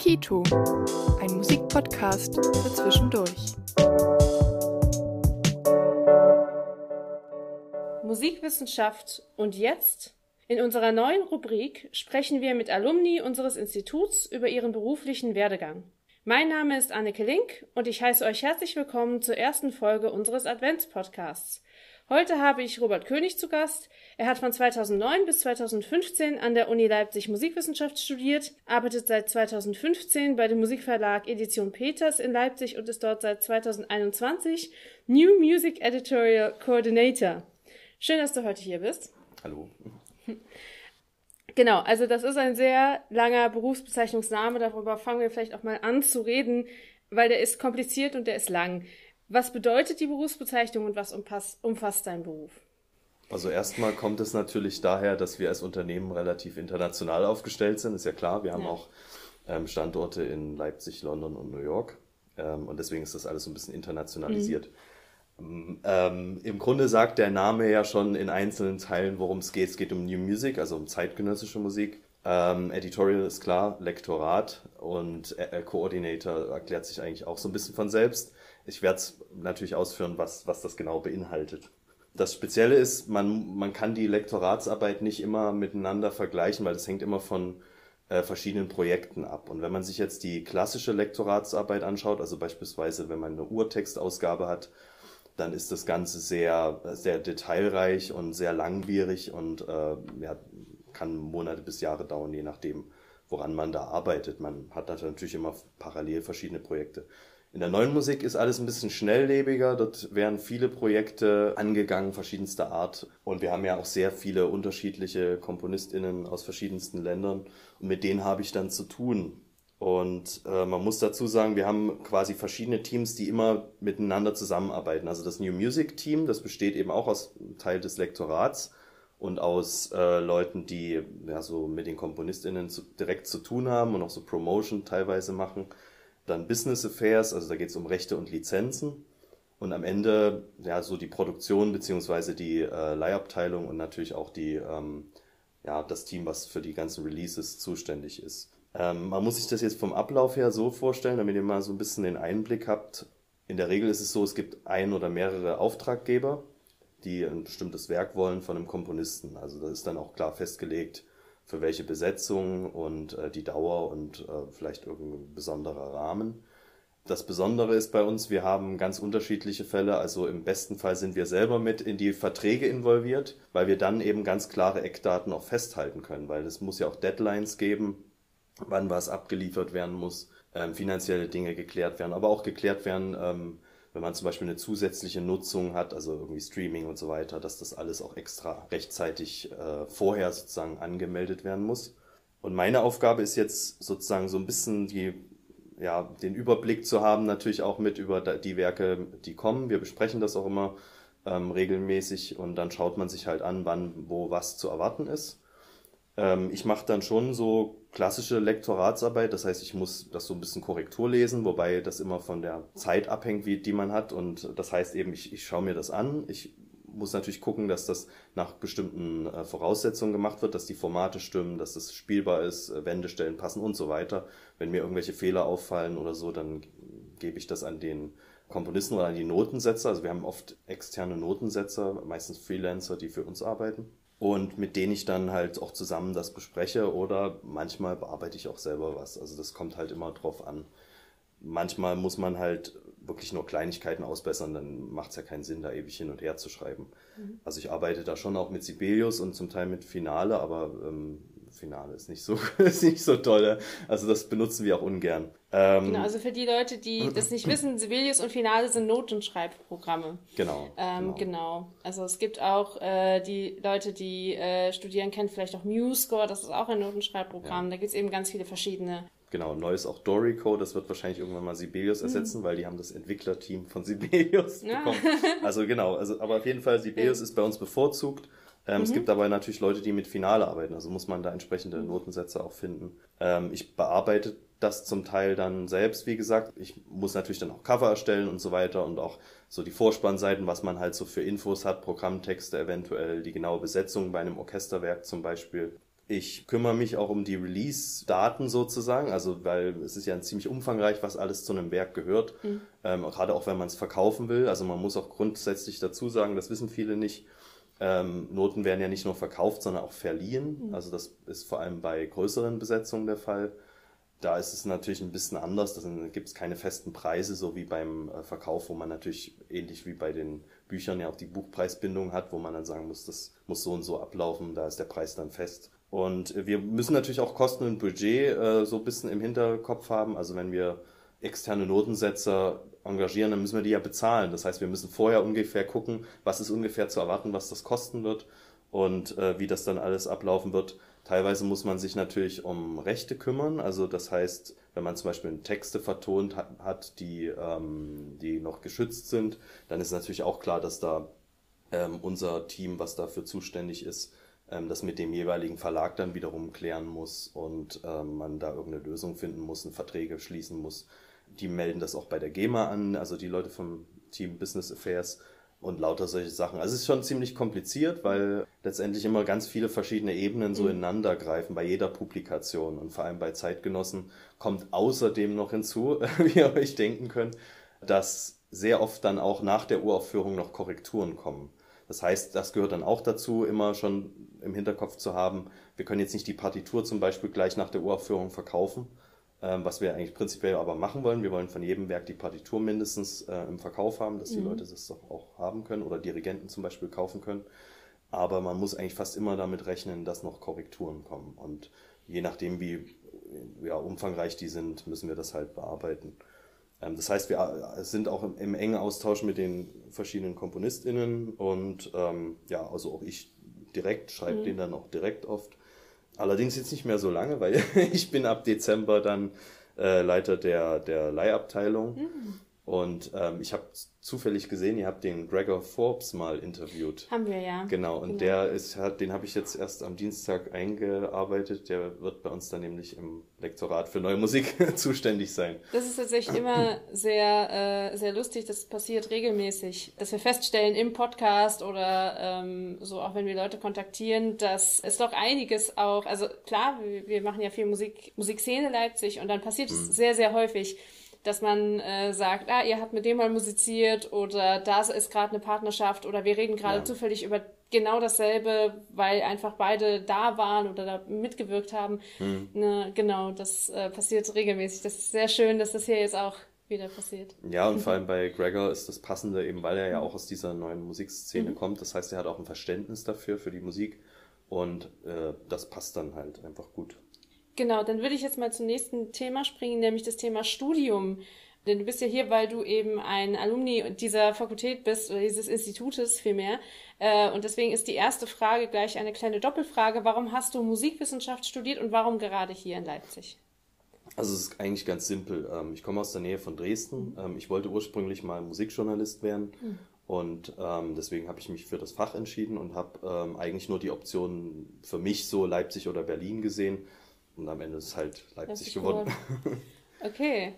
Kito, ein Musikpodcast für zwischendurch. Musikwissenschaft und jetzt? In unserer neuen Rubrik sprechen wir mit Alumni unseres Instituts über ihren beruflichen Werdegang. Mein Name ist Anneke Link und ich heiße euch herzlich willkommen zur ersten Folge unseres Adventspodcasts. Heute habe ich Robert König zu Gast. Er hat von 2009 bis 2015 an der Uni Leipzig Musikwissenschaft studiert, arbeitet seit 2015 bei dem Musikverlag Edition Peters in Leipzig und ist dort seit 2021 New Music Editorial Coordinator. Schön, dass du heute hier bist. Hallo. Genau, also das ist ein sehr langer Berufsbezeichnungsname. Darüber fangen wir vielleicht auch mal an zu reden, weil der ist kompliziert und der ist lang. Was bedeutet die Berufsbezeichnung und was umfasst, umfasst dein Beruf? Also erstmal kommt es natürlich daher, dass wir als Unternehmen relativ international aufgestellt sind, ist ja klar. Wir haben ja. auch ähm, Standorte in Leipzig, London und New York. Ähm, und deswegen ist das alles so ein bisschen internationalisiert. Mhm. Ähm, Im Grunde sagt der Name ja schon in einzelnen Teilen, worum es geht. Es geht um New Music, also um zeitgenössische Musik. Ähm, Editorial ist klar, Lektorat und äh, Coordinator erklärt sich eigentlich auch so ein bisschen von selbst. Ich werde es natürlich ausführen, was, was das genau beinhaltet. Das Spezielle ist, man, man kann die Lektoratsarbeit nicht immer miteinander vergleichen, weil das hängt immer von äh, verschiedenen Projekten ab. Und wenn man sich jetzt die klassische Lektoratsarbeit anschaut, also beispielsweise wenn man eine Urtextausgabe hat, dann ist das Ganze sehr, sehr detailreich und sehr langwierig und äh, ja, kann Monate bis Jahre dauern, je nachdem, woran man da arbeitet. Man hat natürlich immer parallel verschiedene Projekte. In der neuen Musik ist alles ein bisschen schnelllebiger. Dort werden viele Projekte angegangen, verschiedenster Art. Und wir haben ja auch sehr viele unterschiedliche KomponistInnen aus verschiedensten Ländern. Und mit denen habe ich dann zu tun. Und äh, man muss dazu sagen, wir haben quasi verschiedene Teams, die immer miteinander zusammenarbeiten. Also das New Music Team, das besteht eben auch aus Teil des Lektorats und aus äh, Leuten, die ja so mit den KomponistInnen zu, direkt zu tun haben und auch so Promotion teilweise machen. Dann Business Affairs, also da geht es um Rechte und Lizenzen. Und am Ende ja so die Produktion beziehungsweise die äh, Leihabteilung und natürlich auch die ähm, ja das Team, was für die ganzen Releases zuständig ist. Ähm, man muss sich das jetzt vom Ablauf her so vorstellen, damit ihr mal so ein bisschen den Einblick habt. In der Regel ist es so, es gibt ein oder mehrere Auftraggeber, die ein bestimmtes Werk wollen von einem Komponisten. Also das ist dann auch klar festgelegt, für welche Besetzung und äh, die Dauer und äh, vielleicht irgendein besonderer Rahmen. Das Besondere ist bei uns, wir haben ganz unterschiedliche Fälle. Also im besten Fall sind wir selber mit in die Verträge involviert, weil wir dann eben ganz klare Eckdaten auch festhalten können, weil es muss ja auch Deadlines geben, wann was abgeliefert werden muss, ähm, finanzielle Dinge geklärt werden, aber auch geklärt werden, ähm, wenn man zum Beispiel eine zusätzliche Nutzung hat, also irgendwie Streaming und so weiter, dass das alles auch extra rechtzeitig äh, vorher sozusagen angemeldet werden muss. Und meine Aufgabe ist jetzt sozusagen so ein bisschen die, ja, den Überblick zu haben, natürlich auch mit über die Werke, die kommen. Wir besprechen das auch immer ähm, regelmäßig und dann schaut man sich halt an, wann, wo was zu erwarten ist. Ähm, ich mache dann schon so klassische Lektoratsarbeit, das heißt, ich muss das so ein bisschen Korrektur lesen, wobei das immer von der Zeit abhängt, wie, die man hat. Und das heißt eben, ich, ich schaue mir das an. Ich muss natürlich gucken, dass das nach bestimmten äh, Voraussetzungen gemacht wird, dass die Formate stimmen, dass es spielbar ist, äh, Wendestellen passen und so weiter. Wenn mir irgendwelche Fehler auffallen oder so, dann gebe ich das an den Komponisten oder an die Notensetzer. Also wir haben oft externe Notensetzer, meistens Freelancer, die für uns arbeiten und mit denen ich dann halt auch zusammen das bespreche oder manchmal bearbeite ich auch selber was. Also das kommt halt immer drauf an. Manchmal muss man halt wirklich nur Kleinigkeiten ausbessern, dann macht es ja keinen Sinn, da ewig hin und her zu schreiben. Mhm. Also ich arbeite da schon auch mit Sibelius und zum Teil mit Finale, aber ähm, Finale ist nicht so, ist nicht so toll. Also das benutzen wir auch ungern. Ähm, genau, also für die Leute, die das nicht wissen, Sibelius und Finale sind Notenschreibprogramme. Genau, ähm, genau. genau. Also es gibt auch äh, die Leute, die äh, studieren, kennen vielleicht auch MuseScore, das ist auch ein Notenschreibprogramm. Ja. Da gibt es eben ganz viele verschiedene Genau, neu ist auch Dorico, das wird wahrscheinlich irgendwann mal Sibelius mhm. ersetzen, mhm. weil die haben das Entwicklerteam von Sibelius ja. bekommen. Also genau, also aber auf jeden Fall Sibelius ja. ist bei uns bevorzugt Ähm, mhm. Es gibt aber natürlich Leute, die mit Finale arbeiten, also muss man da entsprechende Notensätze auch finden. Ähm, ich bearbeite das zum Teil dann selbst, wie gesagt. Ich muss natürlich dann auch Cover erstellen und so weiter und auch so die Vorspannseiten, was man halt so für Infos hat, Programmtexte eventuell, die genaue Besetzung bei einem Orchesterwerk zum Beispiel. Ich kümmere mich auch um die Release-Daten sozusagen, also weil es ist ja ziemlich umfangreich, was alles zu einem Werk gehört, mhm. ähm, gerade auch wenn man es verkaufen will. Also man muss auch grundsätzlich dazu sagen, das wissen viele nicht, ähm, Noten werden ja nicht nur verkauft, sondern auch verliehen. Mhm. Also das ist vor allem bei größeren Besetzungen der Fall. Da ist es natürlich ein bisschen anders. Da gibt es keine festen Preise, so wie beim äh, Verkauf, wo man natürlich ähnlich wie bei den Büchern ja auch die Buchpreisbindung hat, wo man dann sagen muss, das muss so und so ablaufen, da ist der Preis dann fest. Und wir müssen natürlich auch Kosten und Budget äh, so ein bisschen im Hinterkopf haben. Also wenn wir externe Notensetzer engagieren, dann müssen wir die ja bezahlen. Das heißt, wir müssen vorher ungefähr gucken, was ist ungefähr zu erwarten, was das kosten wird und äh, wie das dann alles ablaufen wird. Teilweise muss man sich natürlich um Rechte kümmern. Also das heißt, wenn man zum Beispiel Texte vertont hat, die, ähm, die noch geschützt sind, dann ist natürlich auch klar, dass da ähm, unser Team, was dafür zuständig ist, ähm, das mit dem jeweiligen Verlag dann wiederum klären muss und ähm, man da irgendeine Lösung finden muss, eine Verträge schließen muss. Die melden das auch bei der GEMA an, also die Leute vom Team Business Affairs und lauter solche Sachen. Also es ist schon ziemlich kompliziert, weil letztendlich immer ganz viele verschiedene Ebenen so mhm. ineinander greifen bei jeder Publikation und vor allem bei Zeitgenossen kommt außerdem noch hinzu, wie ihr euch denken könnt, dass sehr oft dann auch nach der Uraufführung noch Korrekturen kommen. Das heißt, das gehört dann auch dazu, immer schon im Hinterkopf zu haben, wir können jetzt nicht die Partitur zum Beispiel gleich nach der Uraufführung verkaufen, was wir eigentlich prinzipiell aber machen wollen. Wir wollen von jedem Werk die Partitur mindestens äh, im Verkauf haben, dass die mhm. Leute das doch auch haben können oder Dirigenten zum Beispiel kaufen können. Aber man muss eigentlich fast immer damit rechnen, dass noch Korrekturen kommen. Und je nachdem, wie ja, umfangreich die sind, müssen wir das halt bearbeiten. Ähm, das heißt, wir äh, sind auch im, im, engen Austausch mit den verschiedenen KomponistInnen und ähm, ja, also auch ich direkt, schreibe mhm. den dann auch direkt oft. Allerdings jetzt nicht mehr so lange, weil ich bin ab Dezember dann äh, Leiter der, der Leihabteilung. Mhm. Und ähm, ich habe zufällig gesehen, ihr habt den Gregor Forbes mal interviewt. Haben wir ja. Genau, und genau. der ist, hat, den habe ich jetzt erst am Dienstag eingearbeitet. Der wird bei uns dann nämlich im Lektorat für neue Musik zuständig sein. Das ist tatsächlich immer sehr, äh, sehr lustig. Das passiert regelmäßig, dass wir feststellen im Podcast oder ähm, so auch wenn wir Leute kontaktieren, dass es doch einiges auch, also klar, wir, wir machen ja viel Musik, Musikszene Leipzig und dann passiert es mhm. sehr, sehr häufig dass man äh, sagt, ah, ihr habt mit dem mal musiziert oder da ist gerade eine Partnerschaft oder wir reden gerade ja. zufällig über genau dasselbe, weil einfach beide da waren oder da mitgewirkt haben. Mhm. Ne, genau, das äh, passiert regelmäßig. Das ist sehr schön, dass das hier jetzt auch wieder passiert. Ja, und vor allem bei Gregor ist das Passende eben, weil er ja auch aus dieser neuen Musikszene mhm. kommt. Das heißt, er hat auch ein Verständnis dafür, für die Musik. Und äh, das passt dann halt einfach gut. Genau, dann würde ich jetzt mal zum nächsten Thema springen, nämlich das Thema Studium. Denn du bist ja hier, weil du eben ein Alumni dieser Fakultät bist oder dieses Institutes vielmehr. Äh, und deswegen ist die erste Frage gleich eine kleine Doppelfrage. Warum hast du Musikwissenschaft studiert und warum gerade hier in Leipzig? Also es ist eigentlich ganz simpel. Ähm, ich komme aus der Nähe von Dresden. Mhm. Ähm, ich wollte ursprünglich mal Musikjournalist werden. Mhm. Und ähm, deswegen habe ich mich für das Fach entschieden und habe ähm, eigentlich nur die Option für mich so Leipzig oder Berlin gesehen. Und am Ende ist halt Leipzig gewonnen. okay.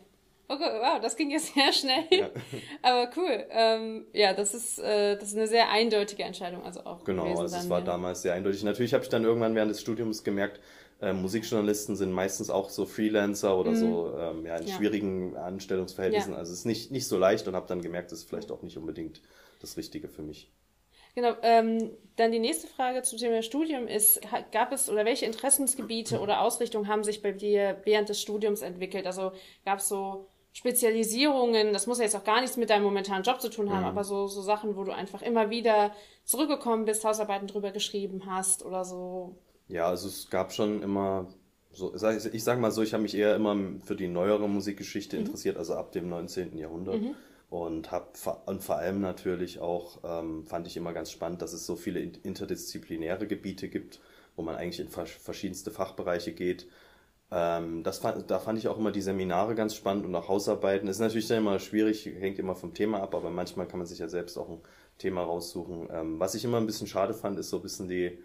Okay, wow, das ging jetzt sehr schnell. Ja. Aber cool. Ähm, ja, das ist, äh, das ist eine sehr eindeutige Entscheidung, also auch. Genau, gewesen also es war ja. damals sehr eindeutig. Natürlich habe ich dann irgendwann während des Studiums gemerkt, äh, Musikjournalisten sind meistens auch so Freelancer oder mhm. so ähm, ja, in ja. schwierigen Anstellungsverhältnissen. Also es ist nicht, nicht so leicht und habe dann gemerkt, das ist vielleicht auch nicht unbedingt das Richtige für mich. Genau, ähm, dann die nächste Frage zum Thema Studium ist, gab es oder welche Interessensgebiete oder Ausrichtungen haben sich bei dir während des Studiums entwickelt? Also gab es so Spezialisierungen, das muss ja jetzt auch gar nichts mit deinem momentanen Job zu tun haben, mhm. aber so, so Sachen, wo du einfach immer wieder zurückgekommen bist, Hausarbeiten drüber geschrieben hast oder so? Ja, also es gab schon immer so, ich sag mal so, ich habe mich eher immer für die neuere Musikgeschichte mhm. interessiert, also ab dem 19. Jahrhundert. Mhm und habe und vor allem natürlich auch ähm, fand ich immer ganz spannend, dass es so viele interdisziplinäre Gebiete gibt, wo man eigentlich in verschiedenste Fachbereiche geht. Ähm, das fand, da fand ich auch immer die Seminare ganz spannend und auch Hausarbeiten. Ist natürlich dann immer schwierig, hängt immer vom Thema ab, aber manchmal kann man sich ja selbst auch ein Thema raussuchen. Ähm, was ich immer ein bisschen schade fand, ist so ein bisschen die,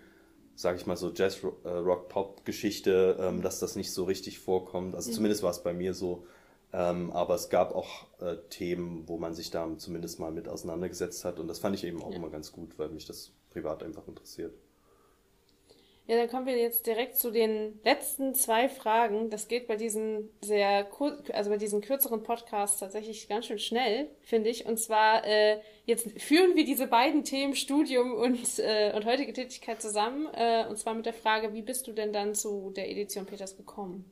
sag ich mal so Jazz-Rock-Pop-Geschichte, ähm, dass das nicht so richtig vorkommt. Also mhm. zumindest war es bei mir so. Ähm, aber es gab auch äh, Themen, wo man sich da zumindest mal mit auseinandergesetzt hat. Und das fand ich eben auch ja. immer ganz gut, weil mich das privat einfach interessiert. Ja, dann kommen wir jetzt direkt zu den letzten zwei Fragen. Das geht bei diesen sehr kur also bei diesen kürzeren Podcasts tatsächlich ganz schön schnell, finde ich. Und zwar äh, jetzt führen wir diese beiden Themen Studium und äh, und heutige Tätigkeit zusammen. Äh, und zwar mit der Frage, wie bist du denn dann zu der Edition Peters gekommen?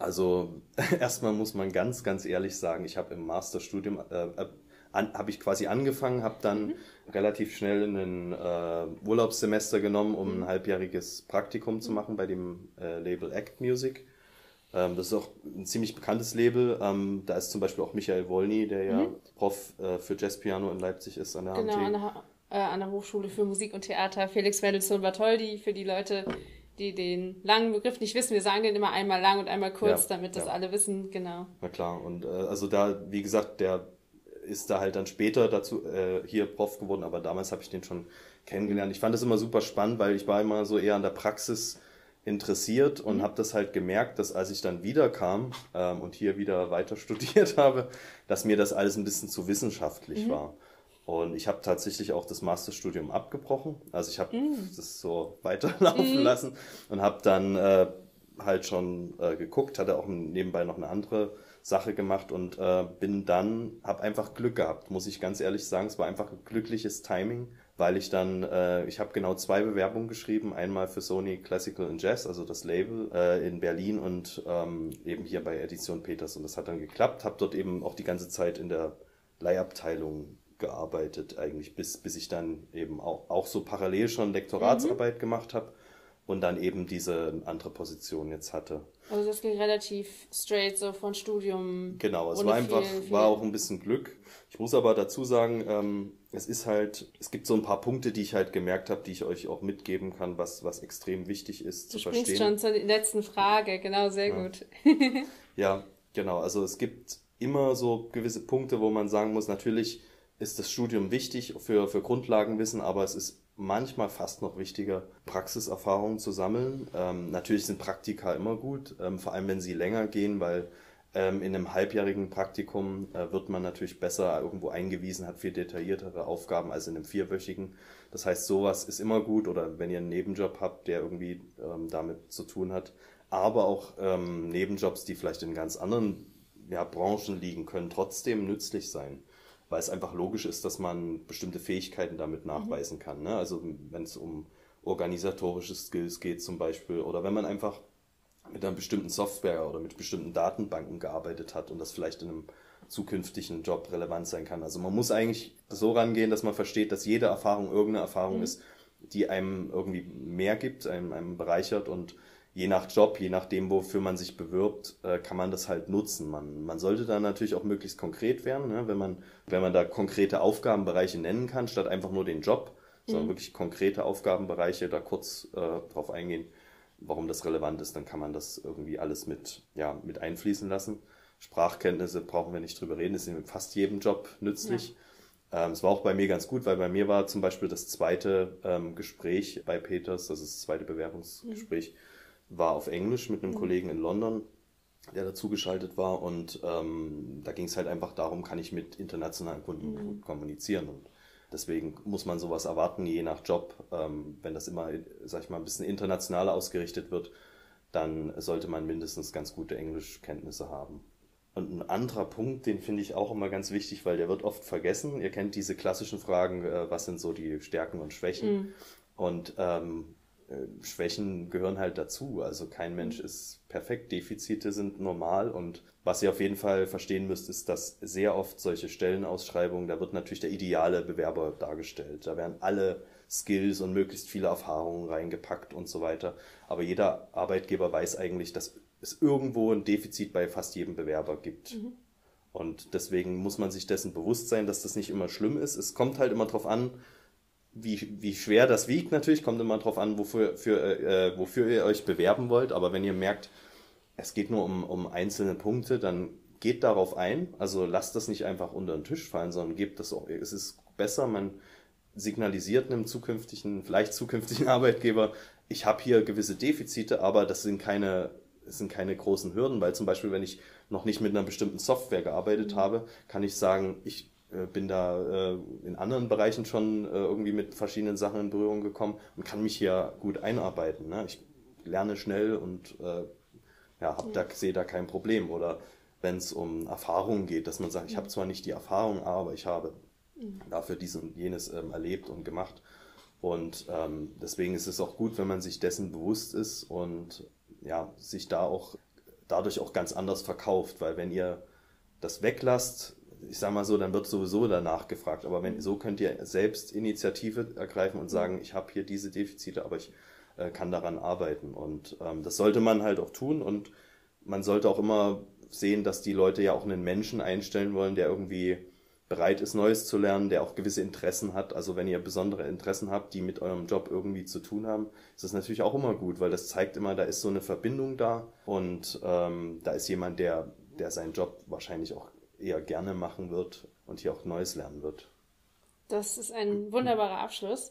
Also erstmal muss man ganz, ganz ehrlich sagen, ich habe im Masterstudium äh, äh habe ich quasi angefangen, habe dann mhm. relativ schnell ein äh, Urlaubssemester genommen, um mhm. ein halbjähriges Praktikum zu machen bei dem äh, Label Act Music. Ähm, das ist auch ein ziemlich bekanntes Label. Ähm, da ist zum Beispiel auch Michael Wolny, der ja mhm. Prof äh, für Jazzpiano in Leipzig ist an der genau, HMT. An der, äh, an der Hochschule für Musik und Theater. Felix Mendelssohn Bartholdy, für die Leute, die den langen Begriff nicht wissen. Wir sagen den immer einmal lang und einmal kurz, ja, damit das ja. alle wissen. Genau. Na klar. Und äh, also da, wie gesagt, der ist da halt dann später dazu äh, hier Prof geworden, aber damals habe ich den schon kennengelernt. Ich fand das immer super spannend, weil ich war immer so eher an der Praxis interessiert und mhm. habe das halt gemerkt, dass als ich dann wiederkam ähm, und hier wieder weiter studiert habe, dass mir das alles ein bisschen zu wissenschaftlich mhm. war. Und ich habe tatsächlich auch das Masterstudium abgebrochen. Also ich habe mhm. das so weiterlaufen mhm. lassen und habe dann äh, halt schon äh, geguckt, hatte auch nebenbei noch eine andere Sache gemacht und äh, bin dann, habe einfach Glück gehabt, muss ich ganz ehrlich sagen. Es war einfach ein glückliches Timing, weil ich dann, äh, ich habe genau zwei Bewerbungen geschrieben, einmal für Sony Classical and Jazz, also das Label äh, in Berlin und ähm, eben hier bei Edition Peters und das hat dann geklappt, habe dort eben auch die ganze Zeit in der Leihabteilung gearbeitet eigentlich, bis, bis ich dann eben auch, auch so parallel schon Lektoratsarbeit mhm. gemacht habe und dann eben diese andere Position jetzt hatte. Also das ging relativ straight so von Studium. Genau, es war einfach, viel, viel. war auch ein bisschen Glück. Ich muss aber dazu sagen, ähm, es ist halt, es gibt so ein paar Punkte, die ich halt gemerkt habe, die ich euch auch mitgeben kann, was, was extrem wichtig ist du zu verstehen. schon zur letzten Frage, genau, sehr ja. gut. ja, genau. Also es gibt immer so gewisse Punkte, wo man sagen muss, natürlich ist das Studium wichtig für, für Grundlagenwissen, aber es ist manchmal fast noch wichtiger, Praxiserfahrungen zu sammeln. Ähm, natürlich sind Praktika immer gut, ähm, vor allem wenn sie länger gehen, weil ähm, in einem halbjährigen Praktikum äh, wird man natürlich besser irgendwo eingewiesen, hat viel detailliertere Aufgaben als in einem vierwöchigen. Das heißt, sowas ist immer gut oder wenn ihr einen Nebenjob habt, der irgendwie ähm, damit zu tun hat. Aber auch ähm, Nebenjobs, die vielleicht in ganz anderen ja, Branchen liegen, können trotzdem nützlich sein weil es einfach logisch ist, dass man bestimmte Fähigkeiten damit mhm. nachweisen mhm. kann. Ne? Also wenn es um organisatorische Skills geht zum Beispiel oder wenn man einfach mit einer bestimmten Software oder mit bestimmten Datenbanken gearbeitet hat und das vielleicht in einem zukünftigen Job relevant sein kann. Also man muss eigentlich so rangehen, dass man versteht, dass jede Erfahrung irgendeine Erfahrung mhm. ist, die einem irgendwie mehr gibt, einem, einem bereichert und je nach Job, je nachdem, wofür man sich bewirbt, äh, kann man das halt nutzen. Man, man sollte da natürlich auch möglichst konkret werden, ne? wenn, man, wenn man da konkrete Aufgabenbereiche nennen kann, statt einfach nur den Job, mhm. sondern wirklich konkrete Aufgabenbereiche, da kurz äh, drauf eingehen, warum das relevant ist, dann kann man das irgendwie alles mit, ja, mit einfließen lassen. Sprachkenntnisse brauchen wir nicht drüber reden, ist in fast jedem Job nützlich. Ja. Ähm, es war auch bei mir ganz gut, weil bei mir war zum Beispiel das zweite ähm, Gespräch bei Peters, das ist das zweite Bewerbungsgespräch, mhm war auf Englisch mit einem mhm. Kollegen in London, der dazugeschaltet war. Und ähm, da ging es halt einfach darum, kann ich mit internationalen Kunden mhm. gut kommunizieren. Und deswegen muss man sowas erwarten, je nach Job. Ähm, wenn das immer, sag ich mal, ein bisschen internationaler ausgerichtet wird, dann sollte man mindestens ganz gute Englischkenntnisse haben. Und ein anderer Punkt, den finde ich auch immer ganz wichtig, weil der wird oft vergessen. Ihr kennt diese klassischen Fragen, äh, was sind so die Stärken und Schwächen? Mhm. Und ähm, äh, Schwächen gehören halt dazu. Also kein Mensch ist perfekt. Defizite sind normal. Und was ihr auf jeden Fall verstehen müsst, ist, dass sehr oft solche Stellenausschreibungen, da wird natürlich der ideale Bewerber dargestellt. Da werden alle Skills und möglichst viele Erfahrungen reingepackt und so weiter. Aber jeder Arbeitgeber weiß eigentlich, dass es irgendwo ein Defizit bei fast jedem Bewerber gibt. Mhm. Und deswegen muss man sich dessen bewusst sein, dass das nicht immer schlimm ist. Es kommt halt immer darauf an, wie, wie schwer das wiegt natürlich, kommt immer drauf an, wofür, für, äh, wofür ihr euch bewerben wollt. Aber wenn ihr merkt, es geht nur um, um einzelne Punkte, dann geht darauf ein. Also lasst das nicht einfach unter den Tisch fallen, sondern gebt das auch. Es ist besser, man signalisiert einem zukünftigen, vielleicht zukünftigen Arbeitgeber, ich habe hier gewisse Defizite, aber das sind keine, das sind keine großen Hürden, weil zum Beispiel, wenn ich noch nicht mit einer bestimmten Software gearbeitet mhm. habe, kann ich sagen, ich äh, bin da äh, in anderen Bereichen schon äh, irgendwie mit verschiedenen Sachen in Berührung gekommen und kann mich hier gut einarbeiten. Ne? Ich lerne schnell und äh, ja, hab da, sehe da kein Problem. Oder wenn es um Erfahrungen geht, dass man sagt, ich habe zwar nicht die Erfahrung, aber ich habe mhm. dafür dies und jenes ähm, erlebt und gemacht. Und ähm, deswegen ist es auch gut, wenn man sich dessen bewusst ist und ja, sich da auch dadurch auch ganz anders verkauft, weil wenn ihr das weglasst, ich sag mal so, dann wird sowieso danach gefragt. Aber wenn so könnt ihr selbst Initiative ergreifen und sagen, ich habe hier diese Defizite, aber ich äh, kann daran arbeiten. Und ähm, das sollte man halt auch tun und man sollte auch immer sehen, dass die Leute ja auch einen Menschen einstellen wollen, der irgendwie bereit ist, Neues zu lernen, der auch gewisse Interessen hat. Also wenn ihr besondere Interessen habt, die mit eurem Job irgendwie zu tun haben, ist das natürlich auch immer gut, weil das zeigt immer, da ist so eine Verbindung da und ähm, da ist jemand, der, der seinen Job wahrscheinlich auch eher gerne machen wird und hier auch Neues lernen wird. Das ist ein wunderbarer Abschluss.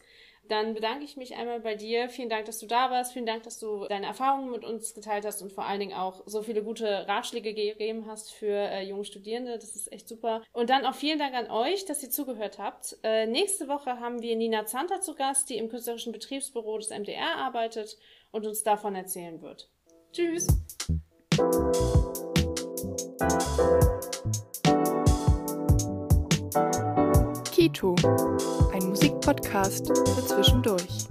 Dann bedanke ich mich einmal bei dir. Vielen Dank, dass du da warst. Vielen Dank, dass du deine Erfahrungen mit uns geteilt hast und vor allen Dingen auch so viele gute Ratschläge gegeben hast für äh, junge Studierende. Das ist echt super. Und dann auch vielen Dank an euch, dass ihr zugehört habt. Äh, nächste Woche haben wir Nina Zanter zu Gast, die im künstlerischen Betriebsbüro des MDR arbeitet und uns davon erzählen wird. Tschüss! Kito, ein Musikpodcast für zwischendurch.